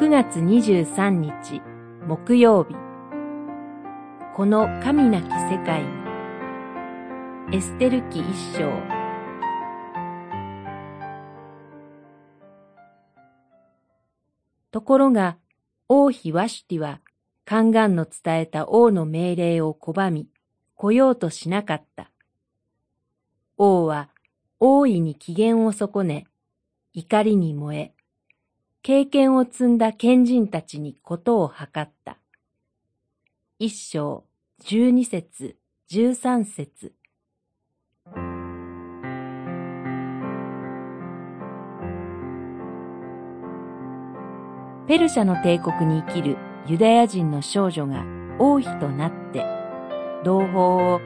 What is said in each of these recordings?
9月23日木曜日この神なき世界にエステル記一章ところが王妃ワシュティは宦官の伝えた王の命令を拒み来ようとしなかった。王は大いに機嫌を損ね怒りに燃え経験を積んだ賢人たちにことを図った。一章、十二節、十三節。ペルシャの帝国に生きるユダヤ人の少女が王妃となって、同胞を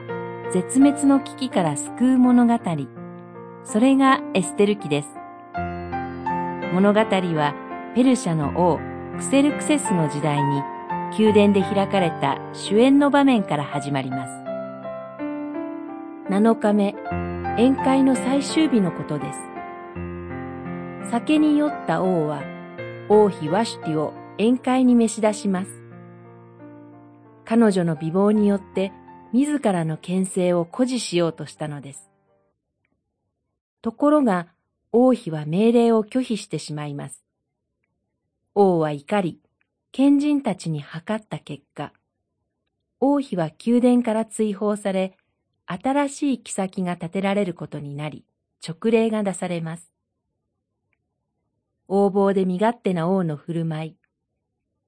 絶滅の危機から救う物語。それがエステル記です。物語はペルシャの王クセルクセスの時代に宮殿で開かれた主演の場面から始まります。7日目、宴会の最終日のことです。酒に酔った王は王妃ワシュティを宴会に召し出します。彼女の美貌によって自らの権勢を誇示しようとしたのです。ところが王妃は命令を拒否してしまいます。王は怒り、賢人たちに測った結果、王妃は宮殿から追放され、新しい妃が建てられることになり、勅令が出されます。横暴で身勝手な王の振る舞い、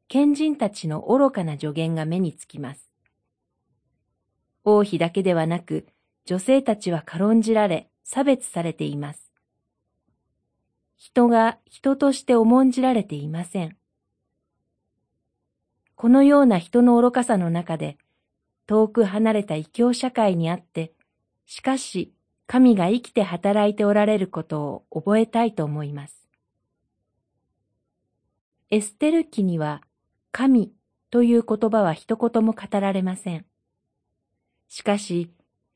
賢人たちの愚かな助言が目につきます。王妃だけではなく、女性たちは軽んじられ、差別されています。人が人として重んじられていません。このような人の愚かさの中で、遠く離れた異教社会にあって、しかし神が生きて働いておられることを覚えたいと思います。エステル記には、神という言葉は一言も語られません。しかし、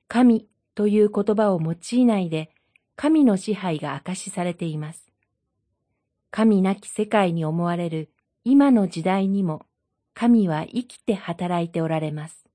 神という言葉を用いないで、神の支配が明かしされています。神なき世界に思われる今の時代にも神は生きて働いておられます。